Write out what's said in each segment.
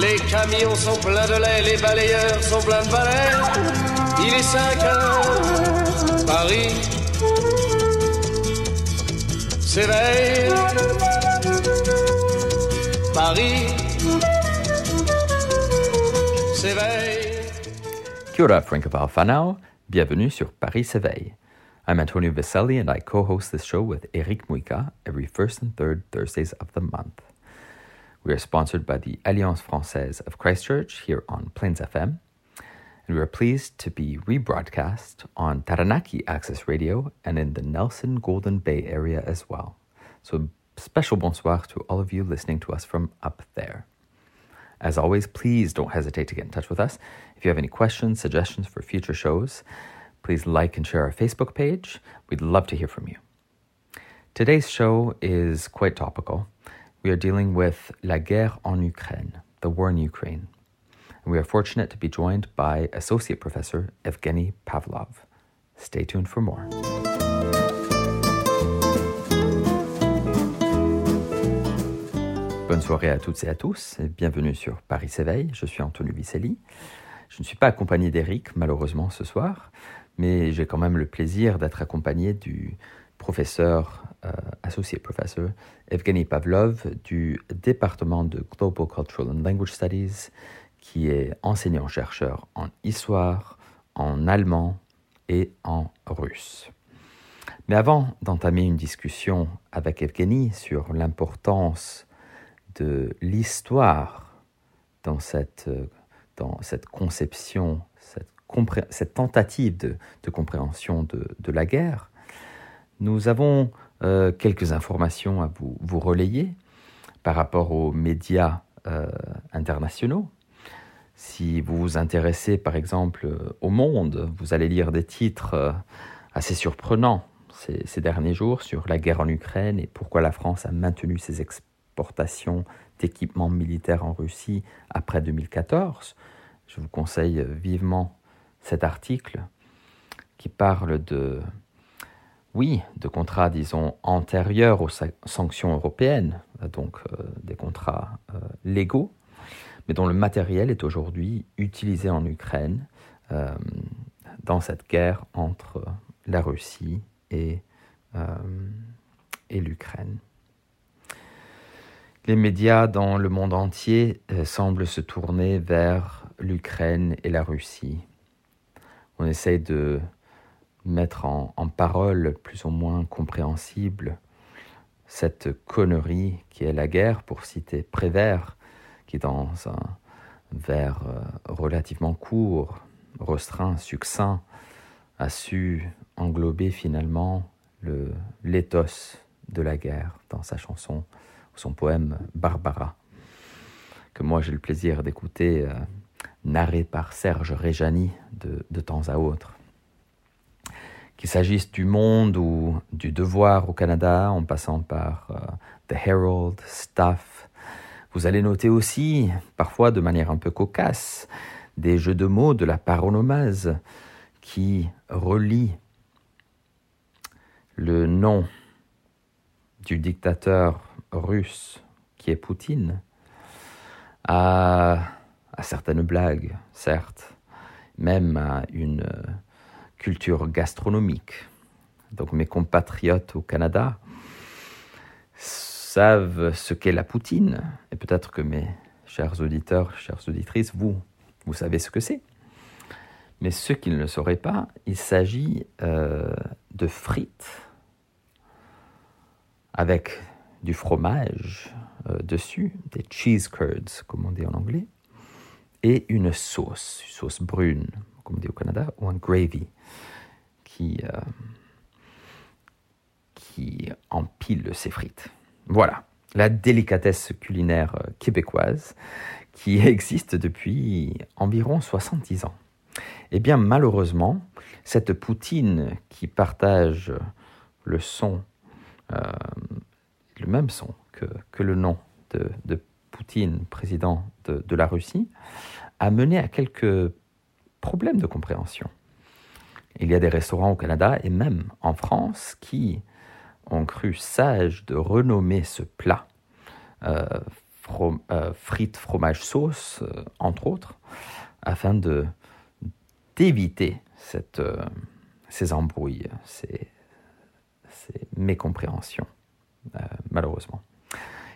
Les camions sont pleins de lait, les balayeurs sont pleins de balais. Il est 5 heures, Paris s'éveille. Paris s'éveille. Kia ora, Francophile whanau. Bienvenue sur Paris s'éveille. I'm Antonio Viselli and I co-host this show with Eric Muica every first and third Thursdays of the month. We are sponsored by the Alliance Française of Christchurch here on Plains FM, and we are pleased to be rebroadcast on Taranaki Access Radio and in the Nelson Golden Bay area as well. So special bonsoir to all of you listening to us from up there. As always, please don't hesitate to get in touch with us. If you have any questions, suggestions for future shows, please like and share our Facebook page. We'd love to hear from you. Today's show is quite topical. We are dealing with La guerre en Ukraine, the war in Ukraine. And we are fortunate to be joined by Associate Professor Evgeny Pavlov. Stay tuned for more. Bonne soirée à toutes et à tous et bienvenue sur Paris s'éveille. Je suis Antonio Vicelli. Je ne suis pas accompagné d'Eric, malheureusement, ce soir, mais j'ai quand même le plaisir d'être accompagné du professeur, euh, associé professeur Evgeny Pavlov du département de Global Cultural and Language Studies, qui est enseignant-chercheur en histoire, en allemand et en russe. Mais avant d'entamer une discussion avec Evgeny sur l'importance de l'histoire dans cette, euh, dans cette conception, cette, cette tentative de, de compréhension de, de, la guerre, nous avons euh, quelques informations à vous, relayer par rapport aux médias euh, internationaux. Si vous vous intéressez par exemple au monde, vous allez lire des titres euh, assez surprenants ces, ces, derniers jours sur la guerre en Ukraine et pourquoi la France a maintenu ses exportations d'équipements militaires en Russie après 2014. Je vous conseille vivement cet article qui parle de, oui, de contrats, disons, antérieurs aux sanctions européennes, donc euh, des contrats euh, légaux, mais dont le matériel est aujourd'hui utilisé en Ukraine euh, dans cette guerre entre la Russie et, et l'Ukraine. Les médias dans le monde entier semblent se tourner vers l'Ukraine et la Russie. On essaye de mettre en, en, parole plus ou moins compréhensible cette connerie qui est la guerre, pour citer Prévert, qui dans un vers relativement court, restreint, succinct, a su englober finalement le l'éthos de la guerre dans sa chanson, son poème Barbara, que moi j'ai le plaisir d'écouter euh, narré par Serge Réjani de temps à autre. Qu'il s'agisse du Monde ou du Devoir au Canada, en passant par euh, The Herald, Stuff, vous allez noter aussi, parfois de manière un peu cocasse, des jeux de mots de la paronomase qui relient le nom du dictateur russe qui est Poutine à, à certaines blagues, certes, même à une euh, culture gastronomique. Donc mes compatriotes au Canada savent ce qu'est la poutine, et peut-être que mes chers auditeurs, chères auditrices, vous, vous savez ce que c'est. Mais ceux qui ne le sauraient pas, il s'agit euh, de frites avec du fromage euh, dessus, des cheese curds, comme on dit en anglais, et une sauce, une sauce brune, comme on dit au Canada, ou un gravy, qui, euh, qui empile ces frites. Voilà. la délicatesse culinaire québécoise qui existe depuis environ 70 ans. Eh bien, malheureusement, cette poutine qui partage le son, euh, le même son que, le nom de, Poutine, président de, de la Russie, a mené à quelques problèmes de compréhension. Il y a des restaurants au Canada et même en France qui ont cru sage de renommer ce plat euh, euh, frites, fromage, sauce, euh, entre autres, afin de d'éviter ces embrouilles, ces, ces mécompréhensions, malheureusement.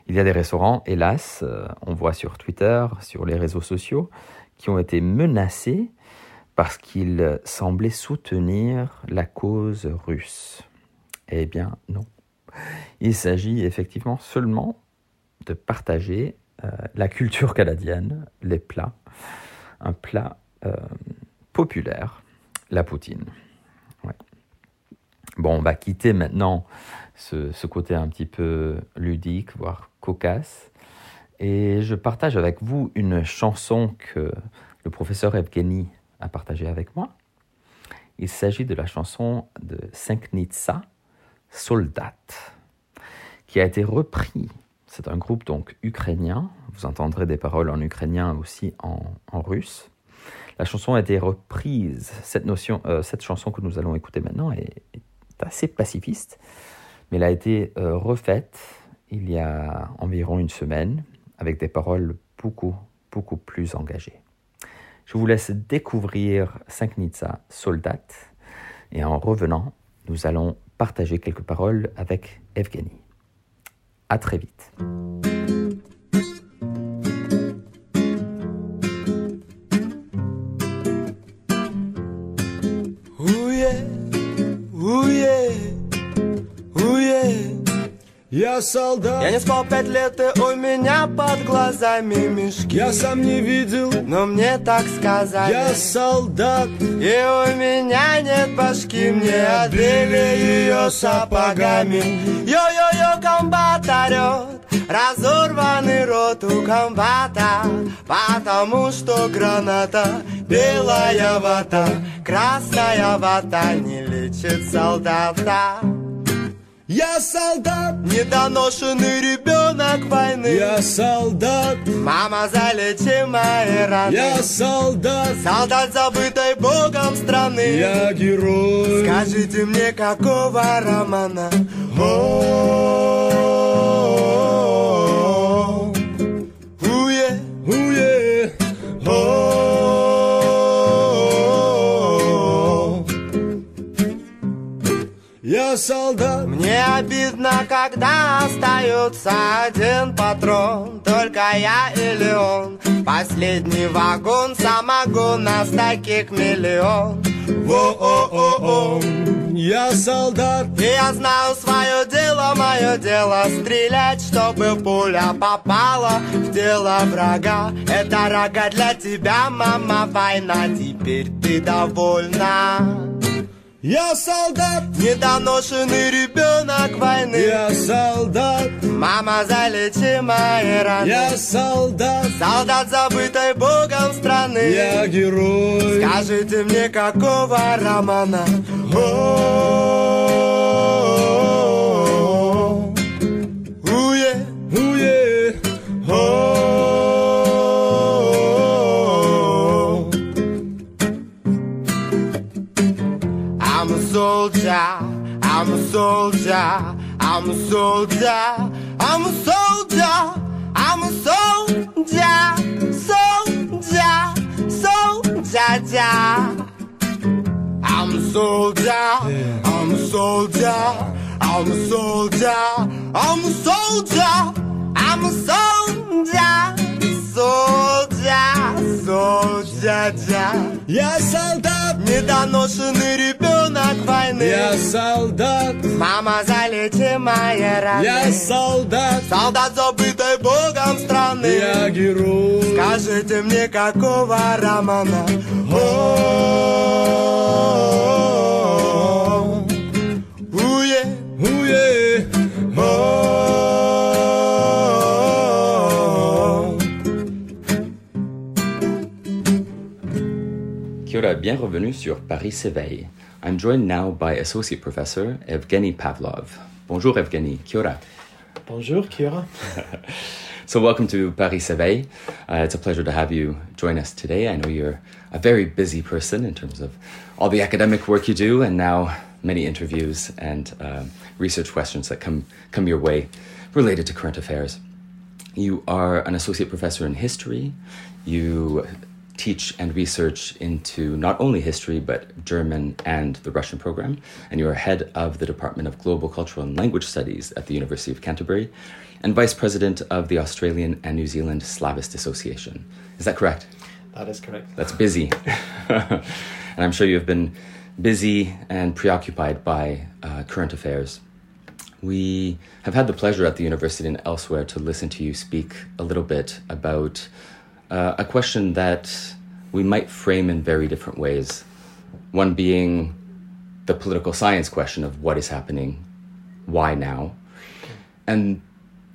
Il y a des restaurants, hélas, on voit sur Twitter, sur les réseaux sociaux, qui ont été menacés parce qu'ils semblaient soutenir la cause russe. Eh bien, non. Il s'agit effectivement seulement de partager euh, la culture canadienne, les plats, un plat euh, populaire, la poutine. Bon, on va quitter maintenant ce, ce, côté un petit peu ludique, voire cocasse, et je partage avec vous une chanson que le professeur Evgeny a partagée avec moi. Il s'agit de la chanson de Senknitsa, Soldat, qui a été repris. C'est un groupe donc ukrainien. Vous entendrez des paroles en ukrainien aussi en, russe. La chanson a été reprise. Cette, notion, euh, cette chanson que nous allons écouter maintenant est, est assez pacifiste, mais elle a été euh, refaite il y a environ une semaine avec des paroles beaucoup, beaucoup plus engagées. Je vous laisse découvrir Sanknitsa Soldat et en revenant, nous allons partager quelques paroles avec Evgeny. À très vite. Я солдат. Я не спал пять лет, и у меня под глазами мешки. Я сам не видел, но мне так сказали. Я солдат. И у меня нет башки, мне отбили ее сапогами. Йо-йо-йо, комбат орет Разорванный рот у комбата. Потому что граната Белая вата Красная вата Не лечит солдата я солдат, недоношенный ребенок войны. Я солдат, мама залечи мои раны. Я солдат, солдат забытой богом страны. Я герой. Скажите мне, какого романа? О-о-о-о-о. Уе, уе, Я солдат. Мне обидно, когда остается один патрон. Только я или он. Последний вагон самогон Нас таких миллион. Во-о-о-о. Я солдат. И я знаю свое дело, мое дело Стрелять, чтобы пуля попала В тело врага. Это рога для тебя, мама, война. Теперь ты довольна я солдат, недоношенный ребенок войны. Я солдат, мама залечи мои раны. Я солдат, солдат забытой богом страны. Я герой. Скажите мне, какого романа? Уе, soldier, I'm a soldier, I'm a soldier, I'm a soldier, I'm a soldier, soldier, soldier. I'm a soldier, I'm a soldier, I'm a soldier, I'm a soldier, I'm a soldier, soldier, soldier. Я солдат, недоношенный ребенок войны. Я солдат, мама залечи мои раны. Я солдат, солдат забытой богом страны. Я герой. Скажите мне, какого романа? Уе, уе, bienvenue sur Paris s'éveille. I'm joined now by Associate Professor Evgeny Pavlov. Bonjour Evgeny, Kia ora. Bonjour, Kira. So welcome to Paris s'éveille. Uh, it's a pleasure to have you join us today. I know you're a very busy person in terms of all the academic work you do and now many interviews and um, research questions that come, come your way related to current affairs. You are an associate professor in history. You teach and research into not only history but German and the Russian program, and you are head of the Department of Global Cultural and Language Studies at the University of Canterbury, and vice president of the Australian and New Zealand Slavist Association. Is that correct? That is correct. That's busy. and I'm sure you've been busy and preoccupied by uh, current affairs. We have had the pleasure at the university and elsewhere to listen to you speak a little bit about uh, a question that we might frame in very different ways. One being the political science question of what is happening, why now, and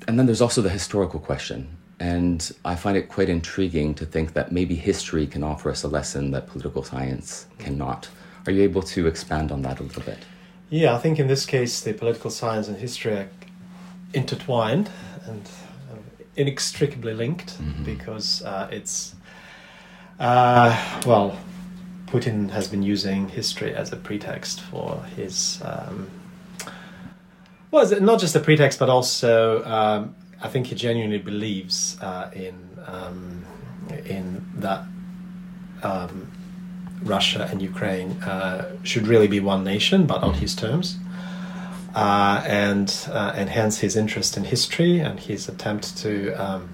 and then there's also the historical question. And I find it quite intriguing to think that maybe history can offer us a lesson that political science cannot. Are you able to expand on that a little bit? Yeah, I think in this case, the political science and history are intertwined and inextricably linked because uh, it's, uh, well, Putin has been using history as a pretext for his. Um, well, is it not just a pretext, but also um, I think he genuinely believes uh, in um, in that um, Russia and Ukraine uh, should really be one nation, but on his terms. Uh, and uh, and hence his interest in history and his attempt to um,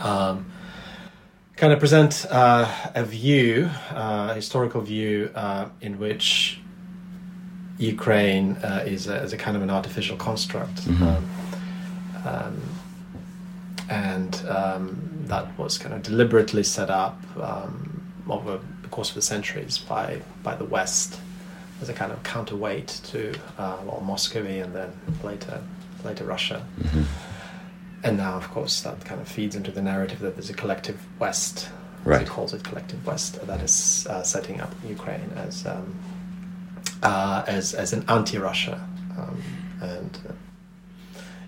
um, kind of present uh, a view, uh, a historical view, uh, in which Ukraine uh, is, a, is a kind of an artificial construct. Um, um, and um, that was kind of deliberately set up um, over the course of the centuries by, by the West as a kind of counterweight to uh, well, Muscovy and then later later Russia. And now, of course, that kind of feeds into the narrative that there's a collective West, as Right. he calls it, collective West, that is uh, setting up Ukraine as um, uh, as as an anti-Russia, um, and uh,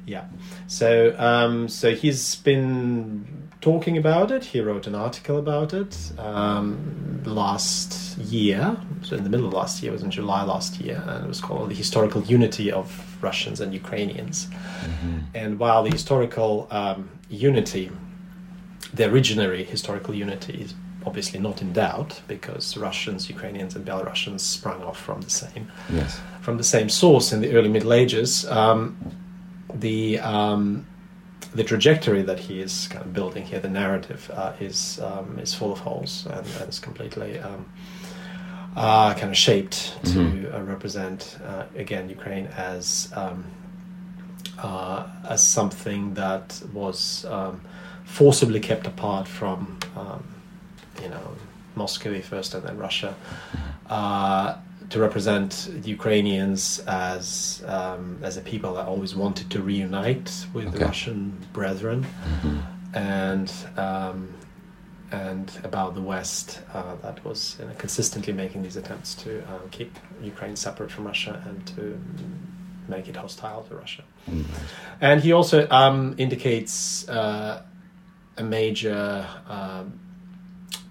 yeah. So um, so he's been talking about it. He wrote an article about it um, last year. So in the middle of last year, it was in July last year, and it was called "The Historical Unity of Russians and Ukrainians." And while the historical um, unity, the originary historical unity, is obviously not in doubt because Russians, Ukrainians, and Belarusians sprung off from the same Yes. from the same source in the early Middle Ages. Um, the um, the trajectory that he is kind of building here, the narrative, uh, is um, is full of holes and, and is completely um, uh, kind of shaped to uh, represent uh, again Ukraine as um, uh, as something that was um, forcibly kept apart from um, you know Moscow first and then Russia. Uh, to represent the Ukrainians as um, as a people that always wanted to reunite with the Okay. Russian brethren and um, and about the West uh, that was you know, consistently making these attempts to uh, keep Ukraine separate from Russia and to make it hostile to Russia. And he also um, indicates uh, a major, um,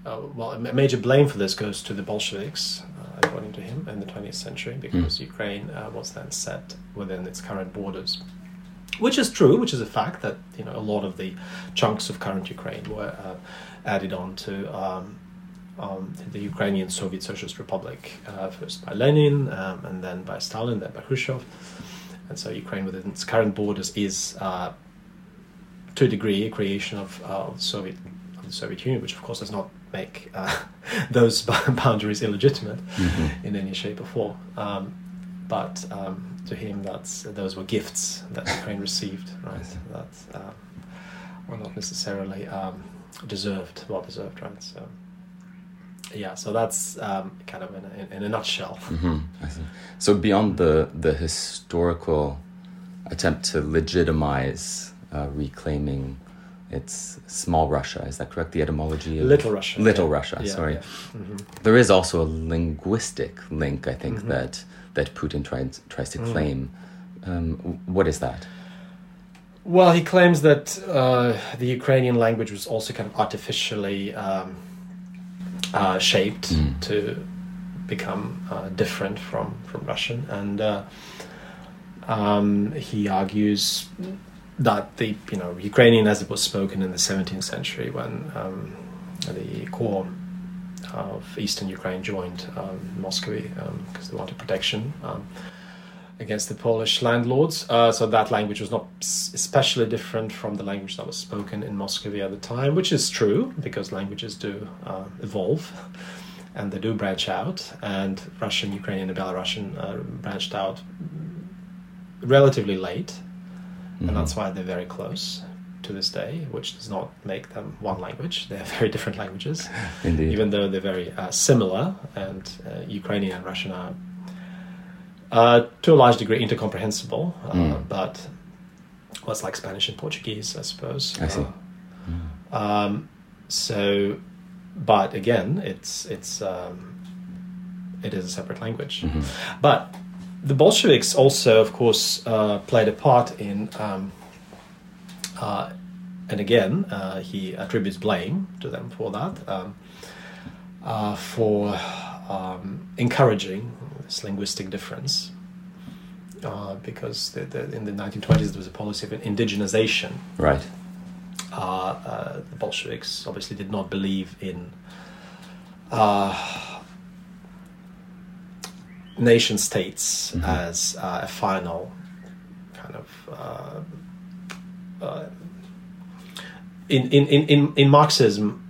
uh, well, a major blame for this goes to the Bolsheviks, according to him, in the 20th century, because Ukraine uh, was then set within its current borders. Which is true, which is a fact that you know a lot of the chunks of current Ukraine were uh, added on to um, um, the Ukrainian Soviet Socialist Republic, uh, first by Lenin um, and then by Stalin, then by Khrushchev. And so Ukraine within its current borders is, uh, to a degree, a creation of, uh, of the Soviet of the Soviet Union, which of course does not make uh, those boundaries illegitimate in any shape or form. Um, but um, to him, that's those were gifts that Ukraine received, right? That uh, were not necessarily um, deserved, well deserved, right? So yeah, so that's um, kind of in a, in, a nutshell. See. So beyond the the historical attempt to legitimize uh, reclaiming it's small Russia. Is that correct? The etymology of Little Russia, Little yeah. Russia. Yeah, sorry. yeah. Mm-hmm. There is also a linguistic link, I think, that that Putin tries tries Mm. to claim. Um, what is that? Well, he claims that uh, the Ukrainian language was also kind of artificially um, uh, shaped to become uh, different from, from Russian, and uh, um, he argues that the you know Ukrainian, as it was spoken in the 17th century, when um, the core of eastern Ukraine joined um, Muscovy because they wanted protection. Um, against the Polish landlords. Uh, so that language was not especially different from the language that was spoken in Moscow at the time, which is true because languages do uh, evolve and they do branch out. And Russian, Ukrainian, and Belarusian uh, branched out relatively late, and that's why they're very close to this day, which does not make them one language. They're very different languages Indeed. even though they're very uh, similar, and uh, Ukrainian and Russian are uh, to a large degree intercomprehensible, uh, but well, it's like Spanish and Portuguese, I suppose. I see. Uh, um, so, but again, it's it's um, it is a separate language. But the Bolsheviks also, of course, uh, played a part in. Um, uh, and again, uh, he attributes blame to them for that, um, uh, for um, encouraging this linguistic difference. Uh, because the, the, in the 1920s there was a policy of indigenization. Right. Uh, uh, the Bolsheviks obviously did not believe in uh, nation states as uh, a final kind of uh, uh, in, in, in, in, in Marxism,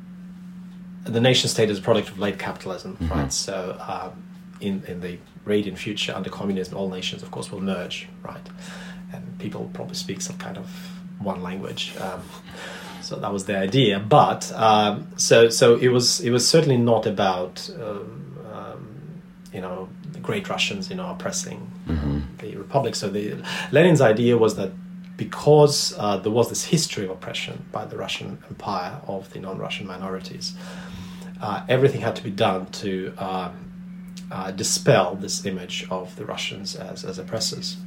the nation state is a product of late capitalism, right? So, um, in, in the radiant future under communism, all nations, of course, will merge, right? And people will probably speak some kind of one language. Um, so that was the idea, but um, so so it was it was certainly not about um, um, you know the great Russians, you know, oppressing um, the republic. So the Lenin's idea was that because uh, there was this history of oppression by the Russian Empire of the non-Russian minorities, uh, everything had to be done to um, uh, dispel this image of the Russians as, as oppressors.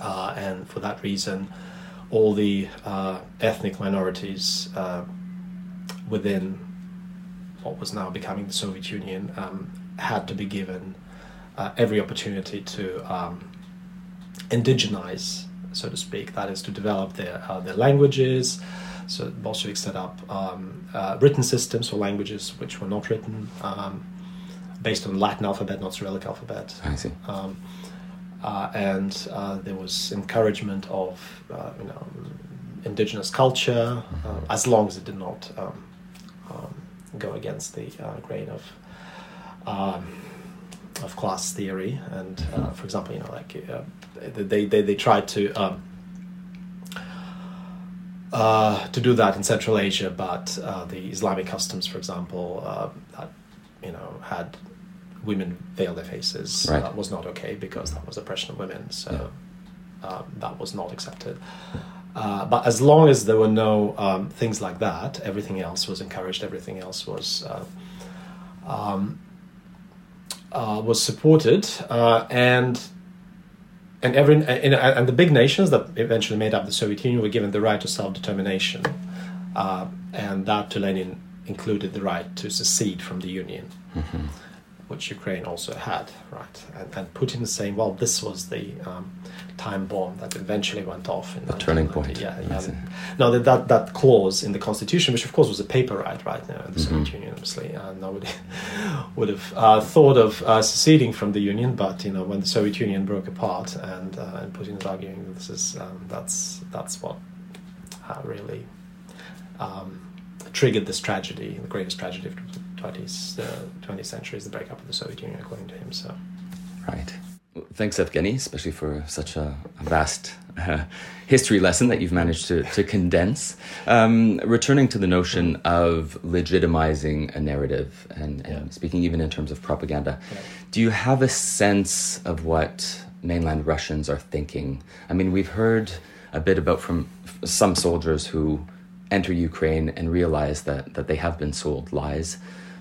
Uh, and for that reason, all the uh, ethnic minorities uh, within what was now becoming the Soviet Union um, had to be given uh, every opportunity to um, indigenize, so to speak. That is to develop their uh, their languages. So the Bolsheviks set up um, uh, written systems for languages which were not written, um, based on Latin alphabet, not Cyrillic alphabet. I see. Um, uh, and uh, there was encouragement of uh, you know indigenous culture uh, as long as it did not um, um, go against the uh, grain of um, of class theory and uh, for example you know like uh, they, they they tried to um, uh, to do that in Central Asia, but uh, the Islamic customs, for example, uh, that you know had women veil their faces Right. uh, was not okay because that was oppression of women. So um, that was not accepted. Uh, but as long as there were no um, things like that, everything else was encouraged. Everything else was uh, um, uh, was supported, uh, and and every and, and the big nations that eventually made up the Soviet Union were given the right to self determination, uh, and that to Lenin included the right to secede from the Union which Ukraine also had, right? And, and Putin is saying, well, this was the um, time bomb that eventually went off. In The turning point. Yeah, I see. yeah. No, that, that that clause in the constitution, which of course was a paper right, right now in the Soviet Mm-hmm. Union, obviously, uh, nobody would have uh, thought of uh, seceding from the Union. But you know, when the Soviet Union broke apart, and uh, and Putin is arguing that this is um, that's that's what uh, really um, triggered this tragedy, the greatest tragedy of the 20th, uh, 20th century is the breakup of the Soviet Union, according to him. So, Right. Well, Thanks, Evgeny, especially for such a, a vast uh, history lesson that you've managed to, to condense. Um, returning to the notion of legitimizing a narrative and, and Yeah. speaking even in terms of propaganda, do you have a sense of what mainland Russians are thinking? I mean, we've heard a bit about from some soldiers who enter Ukraine and realize that, that they have been sold lies.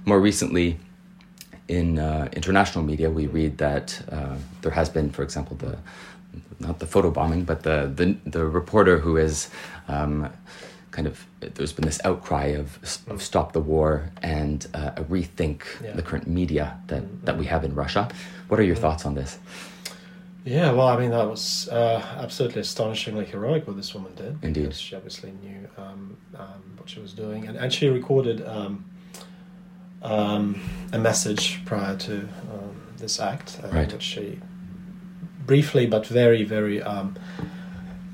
More recently, in uh, international media, we read that uh, there has been, for example, the not the photo bombing, but the the, the reporter who is um, kind of there's been this outcry of, of stop the war and uh, a rethink Yeah. the current media that, that we have in Russia. What are your thoughts on this? Yeah, well, I mean, that was uh, absolutely astonishingly heroic what this woman did. Indeed. She obviously knew um, um, what she was doing. And, and she recorded um, a message prior to um, this act, uh, Right. which she briefly but very, very um,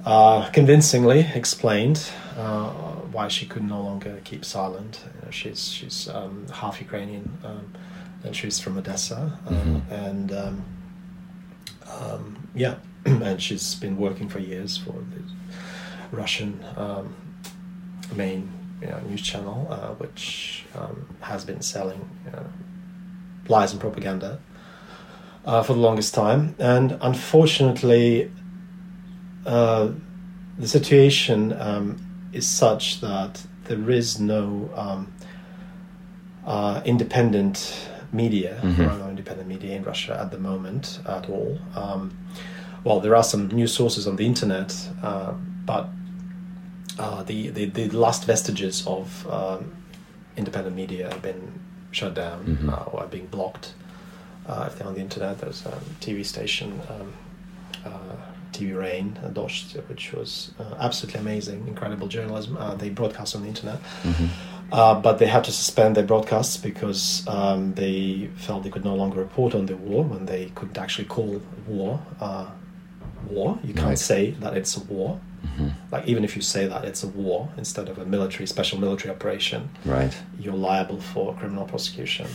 uh, convincingly explained uh, why she could no longer keep silent. You know, she's she's um, half Ukrainian um, and she's from Odessa. Uh, Mhm. And um, um, yeah, and she's been working for years for the Russian um, main you know, news channel, uh, which um, has been selling you know, lies and propaganda uh, for the longest time. And unfortunately, uh, the situation um, is such that there is no um, uh, independent media, Mhm. there are no independent media in Russia at the moment at all. Um, well, there are some news sources on the internet, uh, but uh, the, the the last vestiges of um, independent media have been shut down Mhm. uh, or are being blocked. Uh, if they're on the internet, there's a TV station, um, uh, TV Rain, uh, which was uh, absolutely amazing, incredible journalism. Uh, they broadcast on the internet. Uh, but they had to suspend their broadcasts because um, they felt they could no longer report on the war when they couldn't actually call war uh, war. You can't Right. say that it's a war. Like even if you say that it's a war instead of a military special military operation, Right. you're liable for criminal prosecution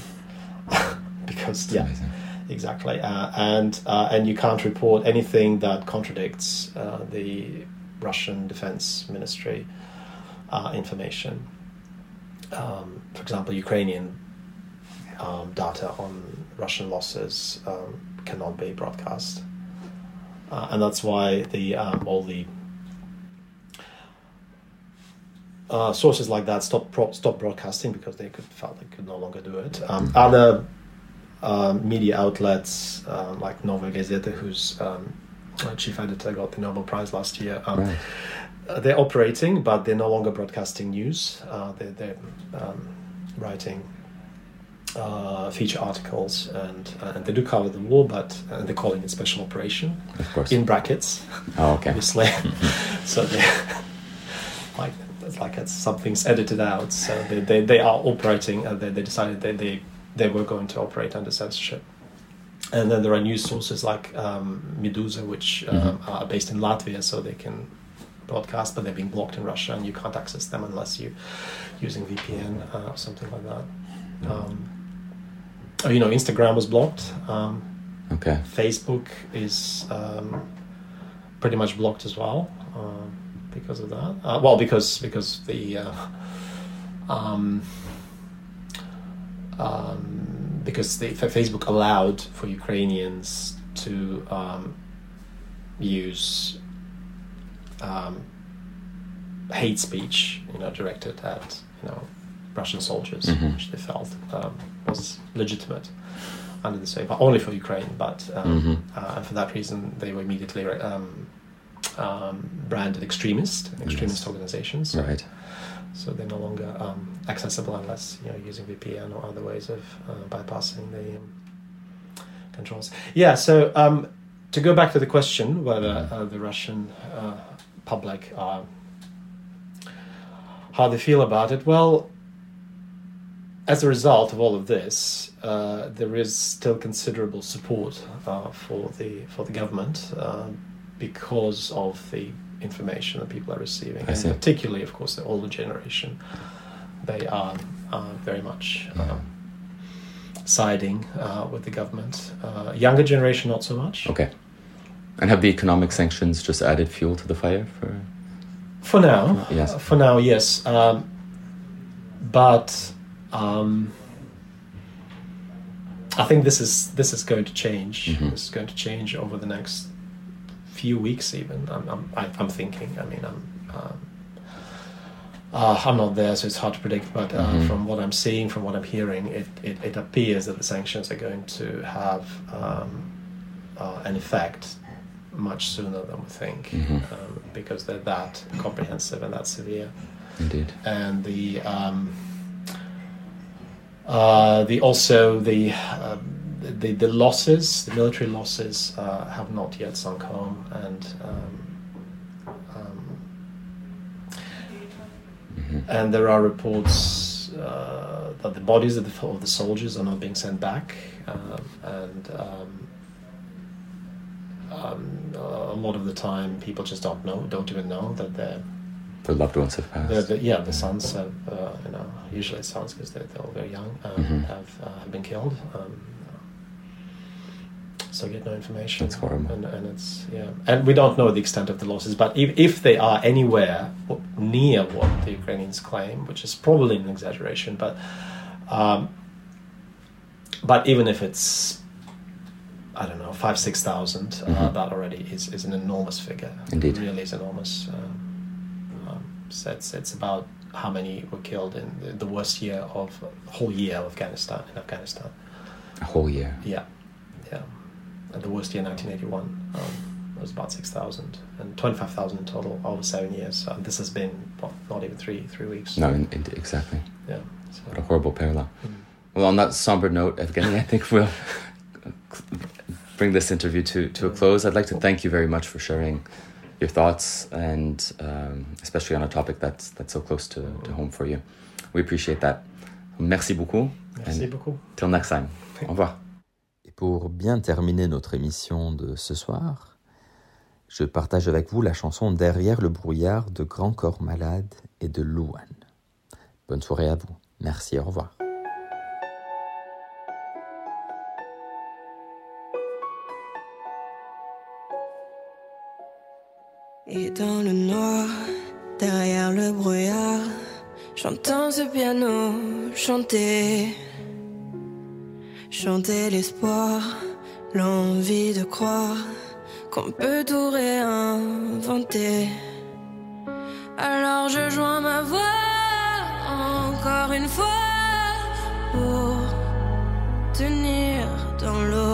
because That's yeah, amazing. exactly. Uh, and uh, and you can't report anything that contradicts uh, the Russian Defense Ministry uh, information. Um, for example, Ukrainian um, data on Russian losses um, cannot be broadcast, uh, and that's why the um, all the uh, sources like that stopped pro- stopped broadcasting because they could felt they could no longer do it. Um, other um, media outlets um, like Novaya Gazeta, whose um, uh, chief editor got the Nobel Prize last year, um, Right. uh, they're operating, but they're no longer broadcasting news. Uh, they're they're um, writing uh, feature articles, and uh, and they do cover the war, but uh, they're calling it special operation Of course. in brackets oh, okay. obviously. so they it's like it's something's edited out. So they, they, they are operating. Uh, they, they decided they, they they were going to operate under censorship. And then there are news sources like um, Meduza, which um, are based in Latvia, so they can broadcast, but they're being blocked in Russia, and you can't access them unless you using VPN uh, or something like that. Um, oh, you know, Instagram was blocked. Um, Okay. Facebook is um, pretty much blocked as well um, because of that. Uh, well, because because the uh, um, um, because the Facebook allowed for Ukrainians to um, use um, hate speech, you know, directed at you know Russian soldiers, Mhm. which they felt um, was legitimate under the same, but only for Ukraine. But um, Mhm. uh, and for that reason, they were immediately um, um, branded extremist, extremist organizations. Right. So they're no longer um, accessible unless you know using VPN or other ways of uh, bypassing the um, controls. Yeah. So um, to go back to the question whether uh, the Russian uh, public are how they feel about it, well, as a result of all of this, uh, there is still considerable support uh, for the for the government uh, because of the information that people are receiving, I and particularly, of course, the older generation. They are uh, very much uh, siding uh, with the government. Uh, younger generation, not so much. Okay. And have the economic sanctions just added fuel to the fire for? For now, Yes. uh, for now, yes. Um, but um, I think this is this is going to change. Mhm. This is going to change over the next few weeks. Even I'm I'm, I'm thinking. I mean, I'm. Um, Uh, I'm not there, so it's hard to predict. But uh, Mhm. from what I'm seeing, from what I'm hearing, it, it, it appears that the sanctions are going to have um, uh, an effect much sooner than we think, Mhm. um, because they're that comprehensive and that severe. Indeed. And the um, uh, the also the, um, the the losses, the military losses, uh, have not yet sunk home, and um, um, Mhm. and there are reports uh, that the bodies of the, of the soldiers are not being sent back, um, and um, um, a lot of the time people just don't know, don't even know that they're The loved ones have passed. the, the, yeah, the sons have, uh, you know, usually sons because they're, they're all very young, um, Mhm. have, uh, have been killed. Um, so get no information. That's horrible. And, and it's, yeah. And we don't know the extent of the losses, but if, if they are anywhere near what the Ukrainians claim, which is probably an exaggeration, but, um, but even if it's, I don't know, five, six thousand, uh, Mhm. that already is, is an enormous figure. Indeed. It really is enormous. Um, um, so it's, it's about how many were killed in the, the worst year of whole year of Afghanistan in Afghanistan. A whole year. Yeah. And the worst year, 1981, um, was about 6,000 and 25,000 in total over seven years. And this has been well, not even three three weeks. No, in, in, exactly. Yeah. What a horrible parallel. Mm. Well, on that somber note, Evgeny, I think we'll bring this interview to, to a close. I'd like to thank you very much for sharing your thoughts and um, especially on a topic that's, that's so close to, to home for you. We appreciate that. Merci beaucoup. merci and beaucoup. Till next time. Au revoir. Pour bien terminer notre émission de ce soir, je partage avec vous la chanson Derrière le brouillard de Grand Corps Malade et de Louane. Bonne soirée à vous. Merci, au revoir. Et dans le noir, derrière le brouillard, j'entends ce piano chanter. Chanter l'espoir, l'envie de croire qu'on peut tout réinventer. Alors je joins ma voix encore une fois pour tenir dans l'orage.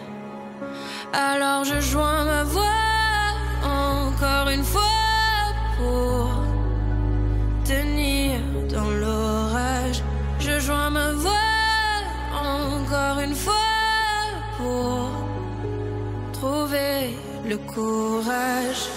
Alors je joins ma voix encore une fois pour tenir dans l'orage. Je joins ma voix encore une fois pour trouver le courage.